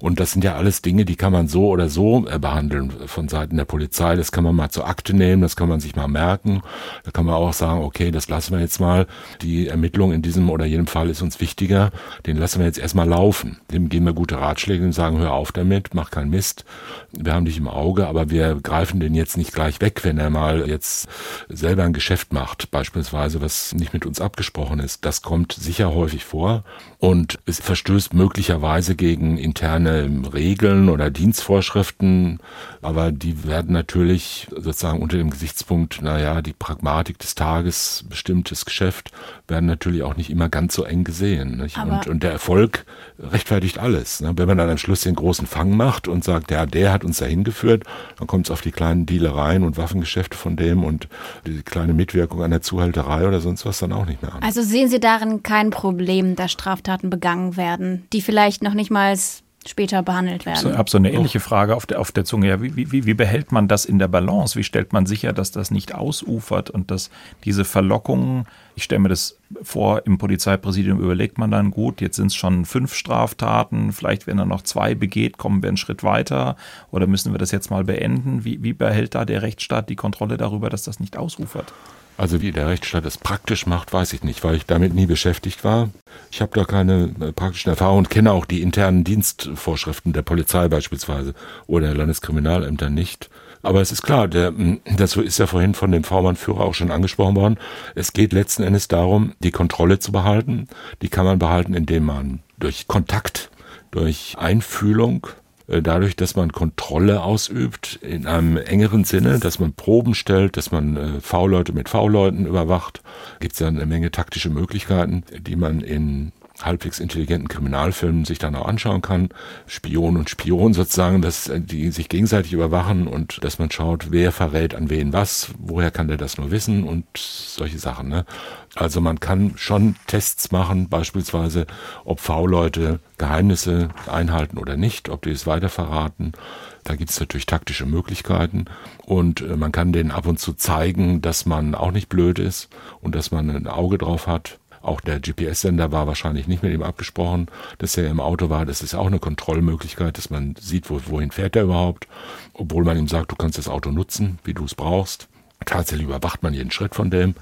Und das sind ja alles Dinge, die kann man so oder so äh, behandeln von Seiten der Polizei. Das kann man mal zur Akte nehmen, das kann man sich mal merken. Da kann man auch sagen, okay, das lassen wir jetzt mal. Die Ermittlung in diesem oder jenem Fall ist uns wichtiger. Den lassen wir jetzt erstmal laufen. Dem geben wir gute Ratschläge und sagen, hör auf damit, mach keinen Mist. Wir haben dich im Auge, aber wir greifen den jetzt nicht gleich weg, wenn er mal jetzt selber ein Geschäft macht, beispielsweise, was nicht mit uns abgesprochen ist. Das kommt sicher häufig vor und es verstößt möglicherweise gegen interne keine Regeln oder Dienstvorschriften, aber die werden natürlich sozusagen unter dem Gesichtspunkt, naja, die Pragmatik des Tages, bestimmtes Geschäft, werden natürlich auch nicht immer ganz so eng gesehen. Und, und, der Erfolg rechtfertigt alles. Ne? Wenn man dann am Schluss den großen Fang macht und sagt, ja, der hat uns dahin geführt, dann kommt es auf die kleinen Dealereien und Waffengeschäfte von dem und die kleine Mitwirkung an der Zuhälterei oder sonst was dann auch nicht mehr an. Also sehen Sie darin kein Problem, dass Straftaten begangen werden, die vielleicht noch nicht mal später behandelt werden. Ich habe so eine ähnliche Frage auf der, auf der Zunge. Ja, wie, wie, wie behält man das in der Balance? Wie stellt man sicher, dass das nicht ausufert und dass diese Verlockungen, ich stelle mir das vor, im Polizeipräsidium überlegt man dann, gut, jetzt sind es schon fünf Straftaten, vielleicht wenn er noch zwei begeht, kommen wir einen Schritt weiter oder müssen wir das jetzt mal beenden? Wie, wie behält da der Rechtsstaat die Kontrolle darüber, dass das nicht ausufert? Also wie der Rechtsstaat es praktisch macht, weiß ich nicht, weil ich damit nie beschäftigt war. Ich habe da keine äh, praktischen Erfahrungen und kenne auch die internen Dienstvorschriften der Polizei beispielsweise oder der Landeskriminalämter nicht. Aber es ist klar, der, das ist ja vorhin von dem V-Mann-Führer auch schon angesprochen worden. Es geht letzten Endes darum, die Kontrolle zu behalten. Die kann man behalten, indem man durch Kontakt, durch Einfühlung, dadurch, dass man Kontrolle ausübt in einem engeren Sinne, dass man Proben stellt, dass man äh, V-Leute mit V-Leuten überwacht, gibt es ja eine Menge taktische Möglichkeiten, die man in halbwegs intelligenten Kriminalfilmen sich dann auch anschauen kann. Spion und Spion sozusagen, dass äh, die sich gegenseitig überwachen und dass man schaut, wer verrät an wen was, woher kann der das nur wissen und solche Sachen. Ne? Also man kann schon Tests machen, beispielsweise, ob V-Leute Geheimnisse einhalten oder nicht, ob die es weiter verraten. Da gibt es natürlich taktische Möglichkeiten und äh, man kann denen ab und zu zeigen, dass man auch nicht blöd ist und dass man ein Auge drauf hat. Auch der GPS-Sender war wahrscheinlich nicht mit ihm abgesprochen, dass er im Auto war. Das ist auch eine Kontrollmöglichkeit, dass man sieht, wohin fährt er überhaupt, obwohl man ihm sagt, du kannst das Auto nutzen, wie du es brauchst. Tatsächlich überwacht man jeden Schritt von dem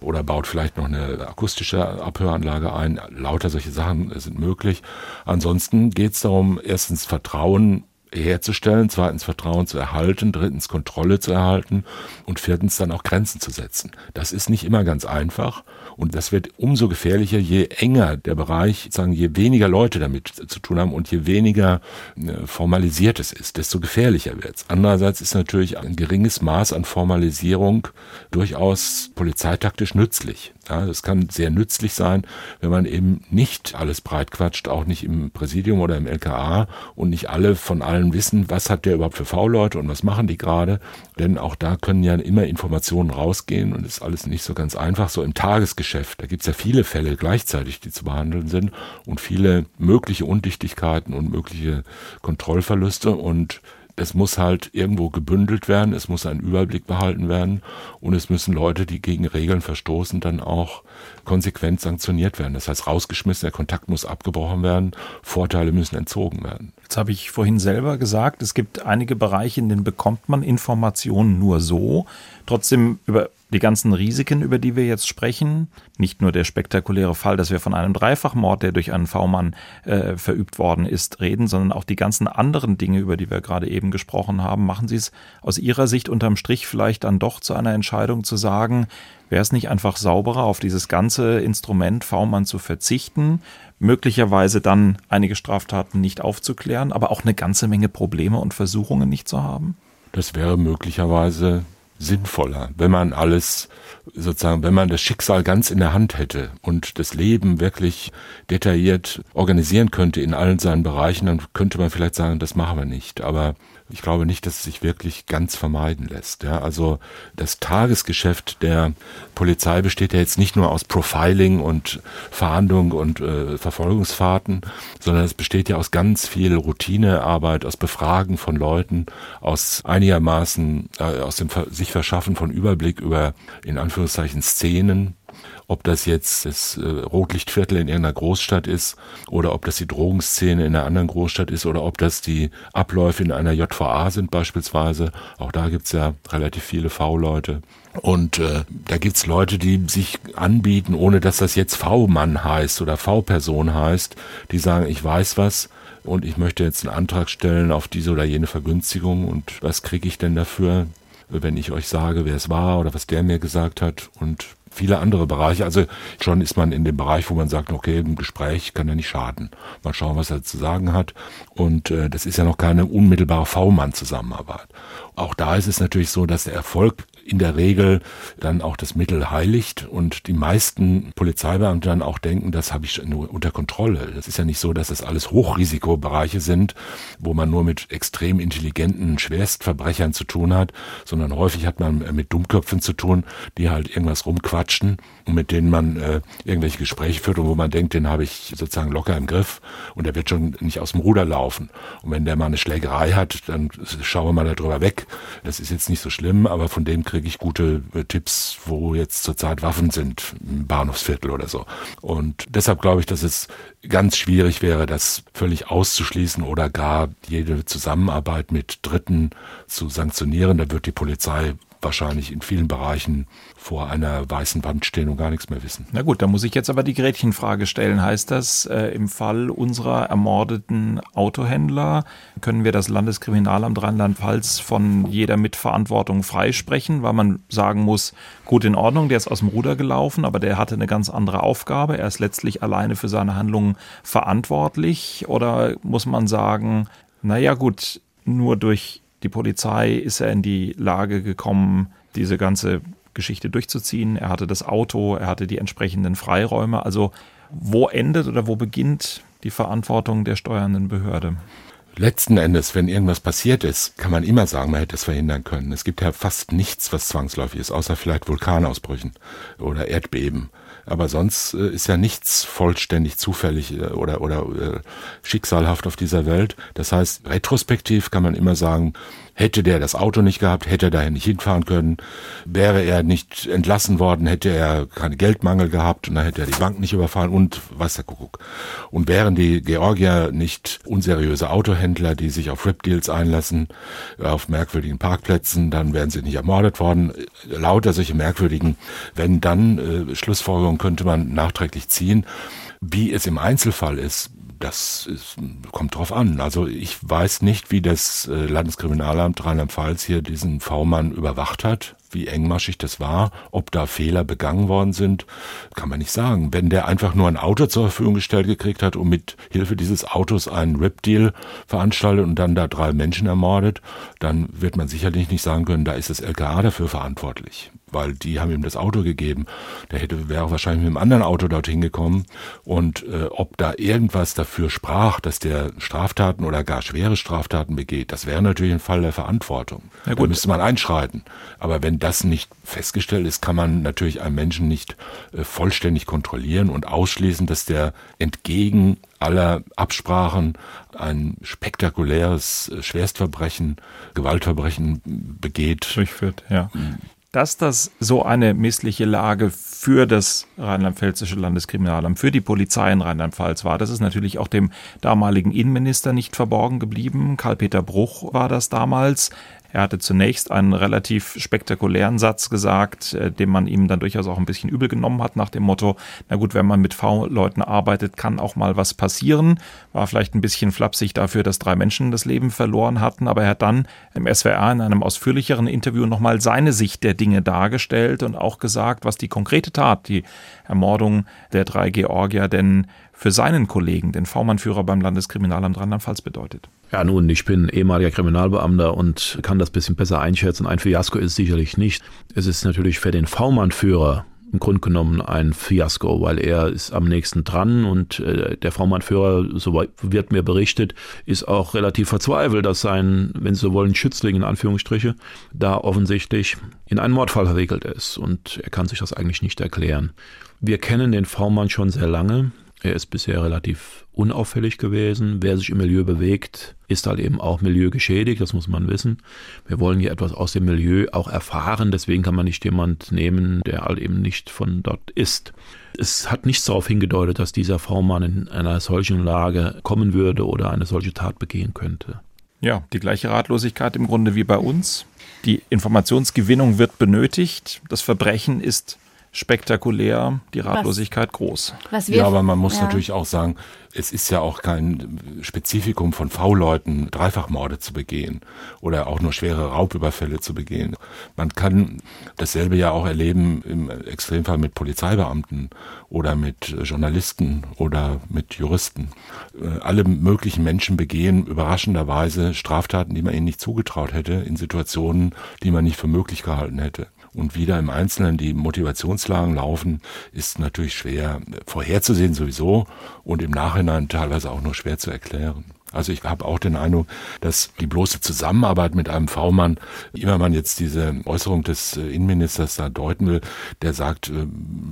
oder baut vielleicht noch eine akustische Abhöranlage ein. Lauter solche Sachen sind möglich. Ansonsten geht es darum, erstens Vertrauen herzustellen, zweitens Vertrauen zu erhalten, drittens Kontrolle zu erhalten und viertens dann auch Grenzen zu setzen. Das ist nicht immer ganz einfach und das wird umso gefährlicher, je enger der Bereich, sagen, je weniger Leute damit zu tun haben und je weniger äh, formalisiert es ist, desto gefährlicher wird es. Andererseits ist natürlich ein geringes Maß an Formalisierung durchaus polizeitaktisch nützlich. Ja, das kann sehr nützlich sein, wenn man eben nicht alles breitquatscht, auch nicht im Präsidium oder im LKA und nicht alle von allen wissen, was hat der überhaupt für V-Leute und was machen die gerade. Denn auch da können ja immer Informationen rausgehen und ist alles nicht so ganz einfach. So im Tagesgeschäft, da gibt's ja viele Fälle gleichzeitig, die zu behandeln sind und viele mögliche Undichtigkeiten und mögliche Kontrollverluste und es muss halt irgendwo gebündelt werden, es muss ein Überblick behalten werden und es müssen Leute, die gegen Regeln verstoßen, dann auch konsequent sanktioniert werden. Das heißt, rausgeschmissen, der Kontakt muss abgebrochen werden, Vorteile müssen entzogen werden. Jetzt habe ich vorhin selber gesagt, es gibt einige Bereiche, in denen bekommt man Informationen nur so. Trotzdem über die ganzen Risiken, über die wir jetzt sprechen, nicht nur der spektakuläre Fall, dass wir von einem Dreifachmord, der durch einen V-Mann äh, verübt worden ist, reden, sondern auch die ganzen anderen Dinge, über die wir gerade eben gesprochen haben, machen Sie es aus Ihrer Sicht unterm Strich vielleicht dann doch zu einer Entscheidung zu sagen, wäre es nicht einfach sauberer, auf dieses ganze Instrument V-Mann zu verzichten, möglicherweise dann einige Straftaten nicht aufzuklären, aber auch eine ganze Menge Probleme und Versuchungen nicht zu haben? Das wäre möglicherweise sinnvoller, wenn man alles sozusagen, wenn man das Schicksal ganz in der Hand hätte und das Leben wirklich detailliert organisieren könnte in allen seinen Bereichen, dann könnte man vielleicht sagen, das machen wir nicht. Aber ich glaube nicht, dass es sich wirklich ganz vermeiden lässt. Ja, also das Tagesgeschäft der Polizei besteht ja jetzt nicht nur aus Profiling und Verhandlung und äh, Verfolgungsfahrten, sondern es besteht ja aus ganz viel Routinearbeit, aus Befragen von Leuten, aus einigermaßen äh, aus dem sich verschaffen von Überblick über in Anführungszeichen Szenen, ob das jetzt das äh, Rotlichtviertel in irgendeiner Großstadt ist oder ob das die Drogenszene in einer anderen Großstadt ist oder ob das die Abläufe in einer JVA sind beispielsweise. Auch da gibt's ja relativ viele V-Leute. Und äh, da gibt's Leute, die sich anbieten, ohne dass das jetzt V-Mann heißt oder V-Person heißt, die sagen, ich weiß was, und ich möchte jetzt einen Antrag stellen auf diese oder jene Vergünstigung und was kriege ich denn dafür, wenn ich euch sage, wer es war oder was der mir gesagt hat und viele andere Bereiche. Also schon ist man in dem Bereich, wo man sagt, okay, ein Gespräch kann ja nicht schaden. Mal schauen, was er zu sagen hat. Und äh, das ist ja noch keine unmittelbare V-Mann-Zusammenarbeit. Auch da ist es natürlich so, dass der Erfolg in der Regel dann auch das Mittel heiligt und die meisten Polizeibeamte dann auch denken, das habe ich nur unter Kontrolle. Das ist ja nicht so, dass das alles Hochrisikobereiche sind, wo man nur mit extrem intelligenten Schwerstverbrechern zu tun hat, sondern häufig hat man mit Dummköpfen zu tun, die halt irgendwas rumquatschen und mit denen man äh, irgendwelche Gespräche führt und wo man denkt, den habe ich sozusagen locker im Griff und der wird schon nicht aus dem Ruder laufen. Und wenn der mal eine Schlägerei hat, dann schauen wir mal darüber weg. Das ist jetzt nicht so schlimm, aber von dem kriege ich gute äh, Tipps, wo jetzt zurzeit Waffen sind, im Bahnhofsviertel oder so. Und deshalb glaube ich, dass es ganz schwierig wäre, das völlig auszuschließen oder gar jede Zusammenarbeit mit Dritten zu sanktionieren. Da wird die Polizei wahrscheinlich in vielen Bereichen vor einer weißen Wand stehen und gar nichts mehr wissen. Na gut, da muss ich jetzt aber die Gretchenfrage stellen. Heißt das, äh, im Fall unserer ermordeten Autohändler können wir das Landeskriminalamt Rheinland-Pfalz von jeder Mitverantwortung freisprechen, weil man sagen muss, gut in Ordnung, der ist aus dem Ruder gelaufen, aber der hatte eine ganz andere Aufgabe. Er ist letztlich alleine für seine Handlungen verantwortlich. Oder muss man sagen, naja gut, nur durch die Polizei ist er in die Lage gekommen, diese ganze Geschichte durchzuziehen. Er hatte das Auto, er hatte die entsprechenden Freiräume. Also wo endet oder wo beginnt die Verantwortung der steuernden Behörde? Letzten Endes, wenn irgendwas passiert ist, kann man immer sagen, man hätte es verhindern können. Es gibt ja fast nichts, was zwangsläufig ist, außer vielleicht Vulkanausbrüchen oder Erdbeben. Aber sonst äh, ist ja nichts vollständig zufällig äh, oder, oder äh, schicksalhaft auf dieser Welt. Das heißt, retrospektiv kann man immer sagen, Hätte der das Auto nicht gehabt, hätte er daher nicht hinfahren können. Wäre er nicht entlassen worden, hätte er keine Geldmangel gehabt und dann hätte er die Bank nicht überfallen und was der Kuckuck. Und wären die Georgier nicht unseriöse Autohändler, die sich auf Rip-Deals einlassen, auf merkwürdigen Parkplätzen, dann wären sie nicht ermordet worden. Lauter solche merkwürdigen, wenn dann äh, Schlussfolgerungen könnte man nachträglich ziehen. Wie es im Einzelfall ist, das ist, kommt drauf an. Also ich weiß nicht, wie das äh, Landeskriminalamt Rheinland-Pfalz hier diesen V-Mann überwacht hat, wie engmaschig das war, ob da Fehler begangen worden sind, kann man nicht sagen. Wenn der einfach nur ein Auto zur Verfügung gestellt gekriegt hat und mit Hilfe dieses Autos einen Rip-Deal veranstaltet und dann da drei Menschen ermordet, dann wird man sicherlich nicht sagen können, da ist das LKA dafür verantwortlich weil die haben ihm das Auto gegeben. Der hätte wäre wahrscheinlich mit einem anderen Auto dorthin gekommen. Und äh, ob da irgendwas dafür sprach, dass der Straftaten oder gar schwere Straftaten begeht, das wäre natürlich ein Fall der Verantwortung. Ja, da müsste man einschreiten. Aber wenn das nicht festgestellt ist, kann man natürlich einen Menschen nicht äh, vollständig kontrollieren und ausschließen, dass der entgegen aller Absprachen ein spektakuläres äh, Schwerstverbrechen, Gewaltverbrechen begeht. Durchführt, ja. Dass das so eine missliche Lage für das rheinland-pfälzische Landeskriminalamt, für die Polizei in Rheinland-Pfalz war. Das ist natürlich auch dem damaligen Innenminister nicht verborgen geblieben. Karl-Peter Bruch war das damals. Er hatte zunächst einen relativ spektakulären Satz gesagt, äh, den man ihm dann durchaus auch ein bisschen übel genommen hat, nach dem Motto, na gut, wenn man mit V-Leuten arbeitet, kann auch mal was passieren. War vielleicht ein bisschen flapsig dafür, dass drei Menschen das Leben verloren hatten, aber er hat dann im SWR in einem ausführlicheren Interview nochmal seine Sicht der Dinge dargestellt und auch gesagt, was die konkrete Tat, die Ermordung der drei Georgier denn für seinen Kollegen, den V-Mann-Führer beim Landeskriminalamt Rheinland-Pfalz bedeutet. Ja, nun, ich bin ehemaliger Kriminalbeamter und kann das bisschen besser einschätzen. Ein Fiasko ist sicherlich nicht. Es ist natürlich für den V-Mann-Führer im Grunde genommen ein Fiasko, weil er ist am nächsten dran und äh, der V-Mann-Führer, so wird mir berichtet, ist auch relativ verzweifelt, dass sein, wenn Sie so wollen, Schützling in Anführungsstriche, da offensichtlich in einen Mordfall verwickelt ist und er kann sich das eigentlich nicht erklären. Wir kennen den V-Mann schon sehr lange. Er ist bisher relativ unauffällig gewesen. Wer sich im Milieu bewegt, ist halt eben auch milieugeschädigt, das muss man wissen. Wir wollen hier etwas aus dem Milieu auch erfahren, deswegen kann man nicht jemand nehmen, der halt eben nicht von dort ist. Es hat nichts darauf hingedeutet, dass dieser V-Mann in einer solchen Lage kommen würde oder eine solche Tat begehen könnte. Ja, die gleiche Ratlosigkeit im Grunde wie bei uns. Die Informationsgewinnung wird benötigt. Das Verbrechen ist spektakulär, die Ratlosigkeit was, groß. Was wir ja, aber man muss ja. natürlich auch sagen, es ist ja auch kein Spezifikum von V-Leuten, Dreifachmorde zu begehen oder auch nur schwere Raubüberfälle zu begehen. Man kann dasselbe ja auch erleben im Extremfall mit Polizeibeamten oder mit Journalisten oder mit Juristen. Äh, alle möglichen Menschen begehen überraschenderweise Straftaten, die man ihnen nicht zugetraut hätte, in Situationen, die man nicht für möglich gehalten hätte und wieder im Einzelnen die Motivationslagen laufen, ist natürlich schwer vorherzusehen sowieso und im Nachhinein teilweise auch nur schwer zu erklären. Also ich habe auch den Eindruck, dass die bloße Zusammenarbeit mit einem V-Mann, immer man jetzt diese Äußerung des äh, Innenministers da deuten will, der sagt, äh,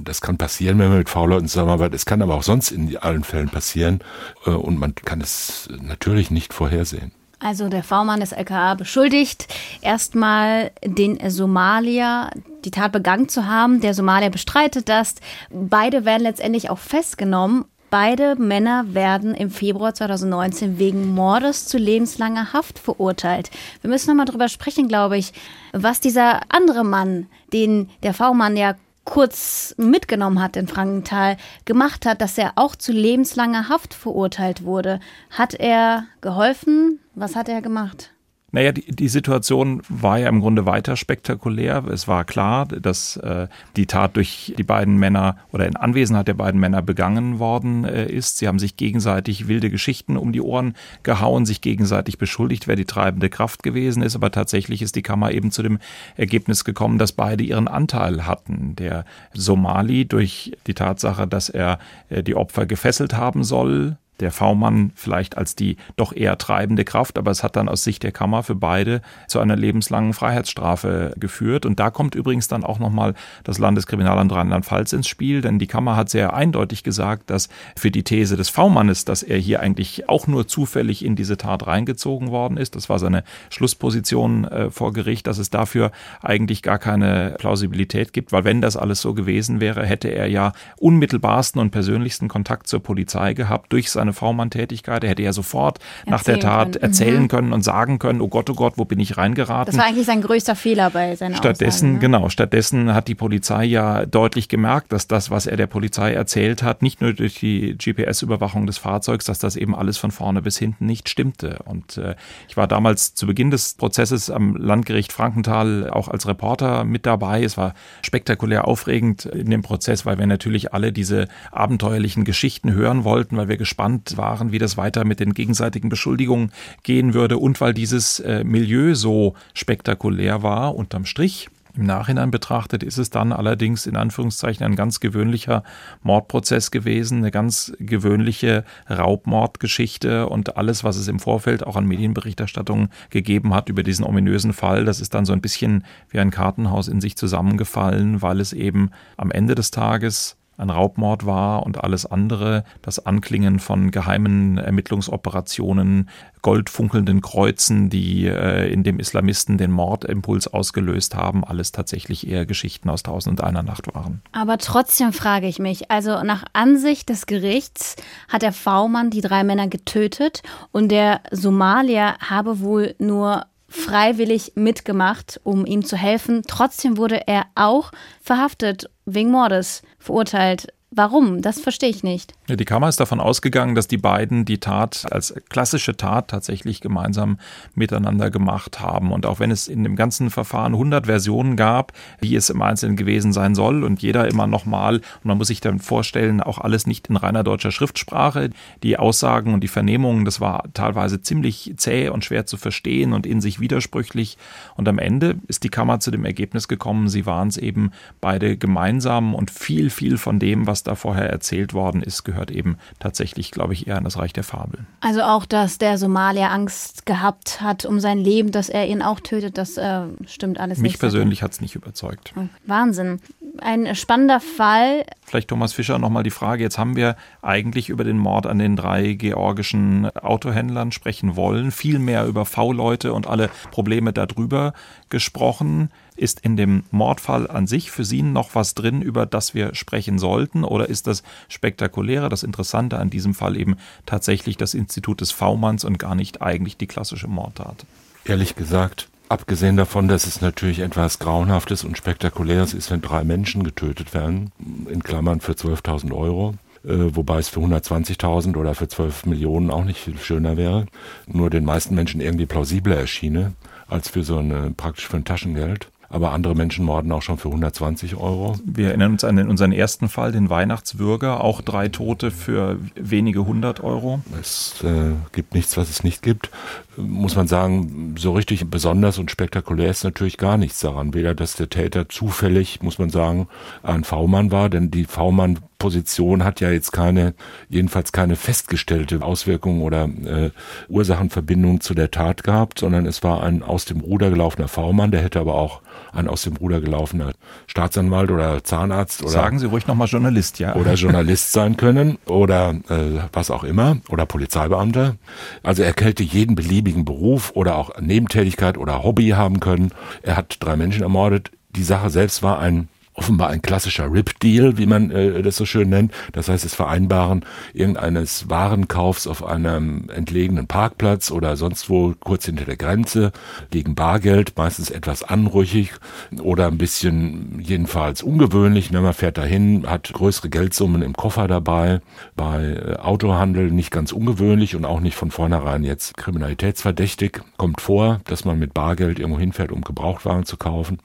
das kann passieren, wenn man mit V-Leuten zusammenarbeitet. Es kann aber auch sonst in allen Fällen passieren äh, und man kann es natürlich nicht vorhersehen. Also der V-Mann des LKA beschuldigt, erstmal den Somalier die Tat begangen zu haben. Der Somalier bestreitet das. Beide werden letztendlich auch festgenommen. Beide Männer werden im Februar 2019 wegen Mordes zu lebenslanger Haft verurteilt. Wir müssen nochmal drüber sprechen, glaube ich, was dieser andere Mann, den der V-Mann ja kurz mitgenommen hat in Frankenthal, gemacht hat, dass er auch zu lebenslanger Haft verurteilt wurde. Hat er geholfen? Was hat er gemacht? Naja, die, die Situation war ja im Grunde weiter spektakulär. Es war klar, dass äh, die Tat durch die beiden Männer oder in Anwesenheit der beiden Männer begangen worden äh, ist. Sie haben sich gegenseitig wilde Geschichten um die Ohren gehauen, sich gegenseitig beschuldigt, wer die treibende Kraft gewesen ist. Aber tatsächlich ist die Kammer eben zu dem Ergebnis gekommen, dass beide ihren Anteil hatten. Der Somali durch die Tatsache, dass er äh, die Opfer gefesselt haben soll, der V-Mann vielleicht als die doch eher treibende Kraft, aber es hat dann aus Sicht der Kammer für beide zu einer lebenslangen Freiheitsstrafe geführt. Und da kommt übrigens dann auch nochmal das Landeskriminalamt Rheinland-Pfalz ins Spiel, denn die Kammer hat sehr eindeutig gesagt, dass für die These des V-Mannes, dass er hier eigentlich auch nur zufällig in diese Tat reingezogen worden ist, das war seine Schlussposition äh, vor Gericht, dass es dafür eigentlich gar keine Plausibilität gibt, weil wenn das alles so gewesen wäre, hätte er ja unmittelbarsten und persönlichsten Kontakt zur Polizei gehabt durch seine V-Mann-Tätigkeit. Er hätte ja sofort erzählen nach der Tat können. erzählen mhm. können und sagen können, oh Gott, oh Gott, wo bin ich reingeraten? Das war eigentlich sein größter Fehler bei seiner Stattdessen, Aussagen, ne? genau, stattdessen hat die Polizei ja deutlich gemerkt, dass das, was er der Polizei erzählt hat, nicht nur durch die GPS-Überwachung des Fahrzeugs, dass das eben alles von vorne bis hinten nicht stimmte. Und äh, ich war damals zu Beginn des Prozesses am Landgericht Frankenthal auch als Reporter mit dabei. Es war spektakulär aufregend in dem Prozess, weil wir natürlich alle diese abenteuerlichen Geschichten hören wollten, weil wir gespannt gespannt waren, wie das weiter mit den gegenseitigen Beschuldigungen gehen würde und weil dieses äh, Milieu so spektakulär war, unterm Strich. Im Nachhinein betrachtet ist es dann allerdings in Anführungszeichen ein ganz gewöhnlicher Mordprozess gewesen, eine ganz gewöhnliche Raubmordgeschichte und alles, was es im Vorfeld auch an Medienberichterstattungen gegeben hat über diesen ominösen Fall, das ist dann so ein bisschen wie ein Kartenhaus in sich zusammengefallen, weil es eben am Ende des Tages ein Raubmord war und alles andere, das Anklingen von geheimen Ermittlungsoperationen, goldfunkelnden Kreuzen, die äh, in dem Islamisten den Mordimpuls ausgelöst haben, alles tatsächlich eher Geschichten aus Tausend und einer Nacht waren. Aber trotzdem frage ich mich, also nach Ansicht des Gerichts hat der V-Mann die drei Männer getötet und der Somalier habe wohl nur freiwillig mitgemacht, um ihm zu helfen. Trotzdem wurde er auch verhaftet wegen Mordes, verurteilt. Warum? Das verstehe ich nicht. Die Kammer ist davon ausgegangen, dass die beiden die Tat als klassische Tat tatsächlich gemeinsam miteinander gemacht haben. Und auch wenn es in dem ganzen Verfahren 100 Versionen gab, wie es im Einzelnen gewesen sein soll und jeder immer nochmal, und man muss sich dann vorstellen, auch alles nicht in reiner deutscher Schriftsprache. Die Aussagen und die Vernehmungen, das war teilweise ziemlich zäh und schwer zu verstehen und in sich widersprüchlich. Und am Ende ist die Kammer zu dem Ergebnis gekommen, sie waren es eben beide gemeinsam und viel, viel von dem, was da vorher erzählt worden ist, gehört eben tatsächlich, glaube ich, eher in das Reich der Fabel. Also auch, dass der Somalier Angst gehabt hat um sein Leben, dass er ihn auch tötet, das äh, stimmt alles Mich nicht. persönlich hat es nicht überzeugt. Wahnsinn. Ein spannender Fall. Vielleicht Thomas Fischer nochmal die Frage, jetzt haben wir eigentlich über den Mord an den drei georgischen Autohändlern sprechen wollen, viel mehr über V-Leute und alle Probleme darüber gesprochen. Ist in dem Mordfall an sich für Sie noch was drin, über das wir sprechen sollten? Oder ist das Spektakuläre, das Interessante an diesem Fall eben tatsächlich das Institut des V-Manns und gar nicht eigentlich die klassische Mordtat? Ehrlich gesagt, abgesehen davon, dass es natürlich etwas Grauenhaftes und Spektakuläres ist, wenn drei Menschen getötet werden, in Klammern für 12.000 Euro, äh, wobei es für 120.000 oder für 12 Millionen auch nicht viel schöner wäre, nur den meisten Menschen irgendwie plausibler erschiene als für so eine praktisch für ein Taschengeld aber andere Menschen morden auch schon für 120 Euro. Wir erinnern uns an den, unseren ersten Fall, den Weihnachtswürger, auch drei Tote für wenige hundert Euro. Es äh, gibt nichts, was es nicht gibt. Muss man sagen, so richtig besonders und spektakulär ist natürlich gar nichts daran. Weder, dass der Täter zufällig, muss man sagen, ein V-Mann war, denn die V-Mann Position hat ja jetzt keine, jedenfalls keine festgestellte Auswirkung oder äh, Ursachenverbindung zu der Tat gehabt, sondern es war ein aus dem Ruder gelaufener V-Mann, der hätte aber auch ein aus dem Ruder gelaufener Staatsanwalt oder Zahnarzt oder sagen Sie ruhig nochmal Journalist, ja. Oder Journalist sein können oder äh, was auch immer oder Polizeibeamter. Also er hätte jeden beliebigen Beruf oder auch Nebentätigkeit oder Hobby haben können. Er hat drei Menschen ermordet. Die Sache selbst war ein offenbar ein klassischer RIP-Deal, wie man äh, das so schön nennt. Das heißt, das Vereinbaren irgendeines Warenkaufs auf einem entlegenen Parkplatz oder sonst wo kurz hinter der Grenze gegen Bargeld, meistens etwas anrüchig oder ein bisschen jedenfalls ungewöhnlich. Ne? Man fährt dahin, hat größere Geldsummen im Koffer dabei. Bei äh, Autohandel nicht ganz ungewöhnlich und auch nicht von vornherein jetzt kriminalitätsverdächtig. Kommt vor, dass man mit Bargeld irgendwo hinfährt, um Gebrauchtwagen zu kaufen.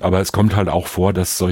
Aber es kommt halt auch vor, dass solche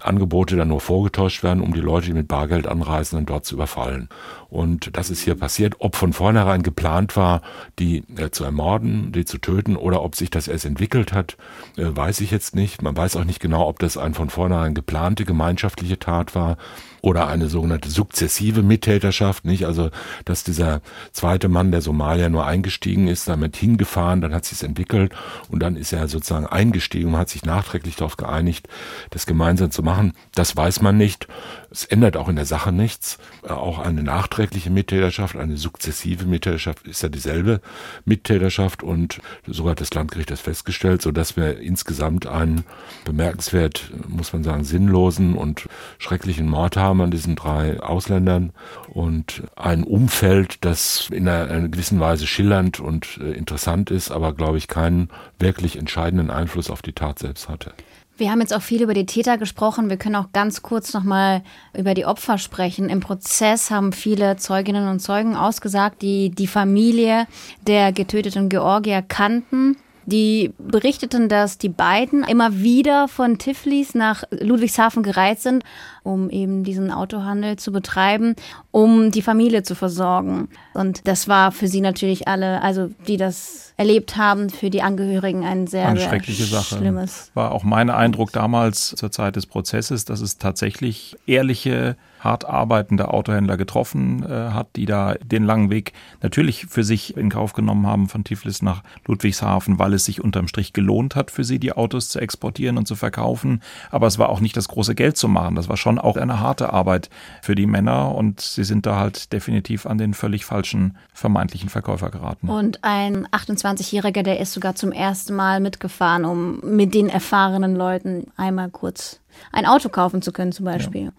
Angebote dann nur vorgetäuscht werden, um die Leute, die mit Bargeld anreisen, dann dort zu überfallen. Und das ist hier passiert. Ob von vornherein geplant war, die äh, zu ermorden, die zu töten oder ob sich das erst entwickelt hat, äh, weiß ich jetzt nicht. Man weiß auch nicht genau, ob das ein von vornherein geplante gemeinschaftliche Tat war oder eine sogenannte sukzessive Mittäterschaft, nicht? Also, dass dieser zweite Mann, der Somalier, nur eingestiegen ist, damit hingefahren, dann hat sich entwickelt und dann ist er sozusagen eingestiegen und hat sich nachträglich darauf geeinigt, das gemeinsam zu machen. Das weiß man nicht. Es ändert auch in der Sache nichts. Auch eine nachträgliche Mittäterschaft, eine sukzessive Mittäterschaft ist ja dieselbe Mittäterschaft und so hat das Landgericht das festgestellt, so dass wir insgesamt einen bemerkenswert, muss man sagen, sinnlosen und schrecklichen Mord haben an diesen drei Ausländern und ein Umfeld, das in einer, einer gewissen Weise schillernd und äh, interessant ist, aber glaube ich keinen wirklich entscheidenden Einfluss auf die Tat selbst hatte. Wir haben jetzt auch viel über die Täter gesprochen. Wir können auch ganz kurz nochmal über die Opfer sprechen. Im Prozess haben viele Zeuginnen und Zeugen ausgesagt, die die Familie der getöteten Georgier kannten. Die berichteten, dass die beiden immer wieder von Tiflis nach Ludwigshafen gereist sind, um eben diesen Autohandel zu betreiben, um die Familie zu versorgen. Und das war für sie natürlich alle, also die das erlebt haben, für die Angehörigen ein sehr, Eine sehr schreckliche Sache. schlimmes. War auch mein Eindruck damals zur Zeit des Prozesses, dass es tatsächlich ehrliche hart arbeitende Autohändler getroffen äh, hat, die da den langen Weg natürlich für sich in Kauf genommen haben von Tiflis nach Ludwigshafen, weil es sich unterm Strich gelohnt hat, für sie die Autos zu exportieren und zu verkaufen. Aber es war auch nicht das große Geld zu machen. Das war schon auch eine harte Arbeit für die Männer und sie sind da halt definitiv an den völlig falschen vermeintlichen Verkäufer geraten. Und ein 28-Jähriger, der ist sogar zum ersten Mal mitgefahren, um mit den erfahrenen Leuten einmal kurz ein Auto kaufen zu können zum Beispiel. Ja.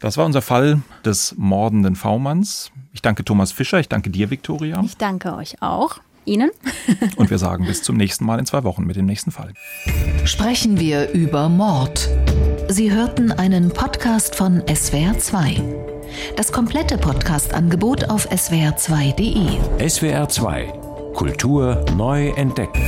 Das war unser Fall des mordenden V-Manns. Ich danke Thomas Fischer, ich danke dir, Viktoria. Ich danke euch auch. Ihnen. Und wir sagen bis zum nächsten Mal in zwei Wochen mit dem nächsten Fall. Sprechen wir über Mord. Sie hörten einen Podcast von SWR2. Das komplette Podcast-Angebot auf swr2.de. SWR2 Kultur neu entdecken.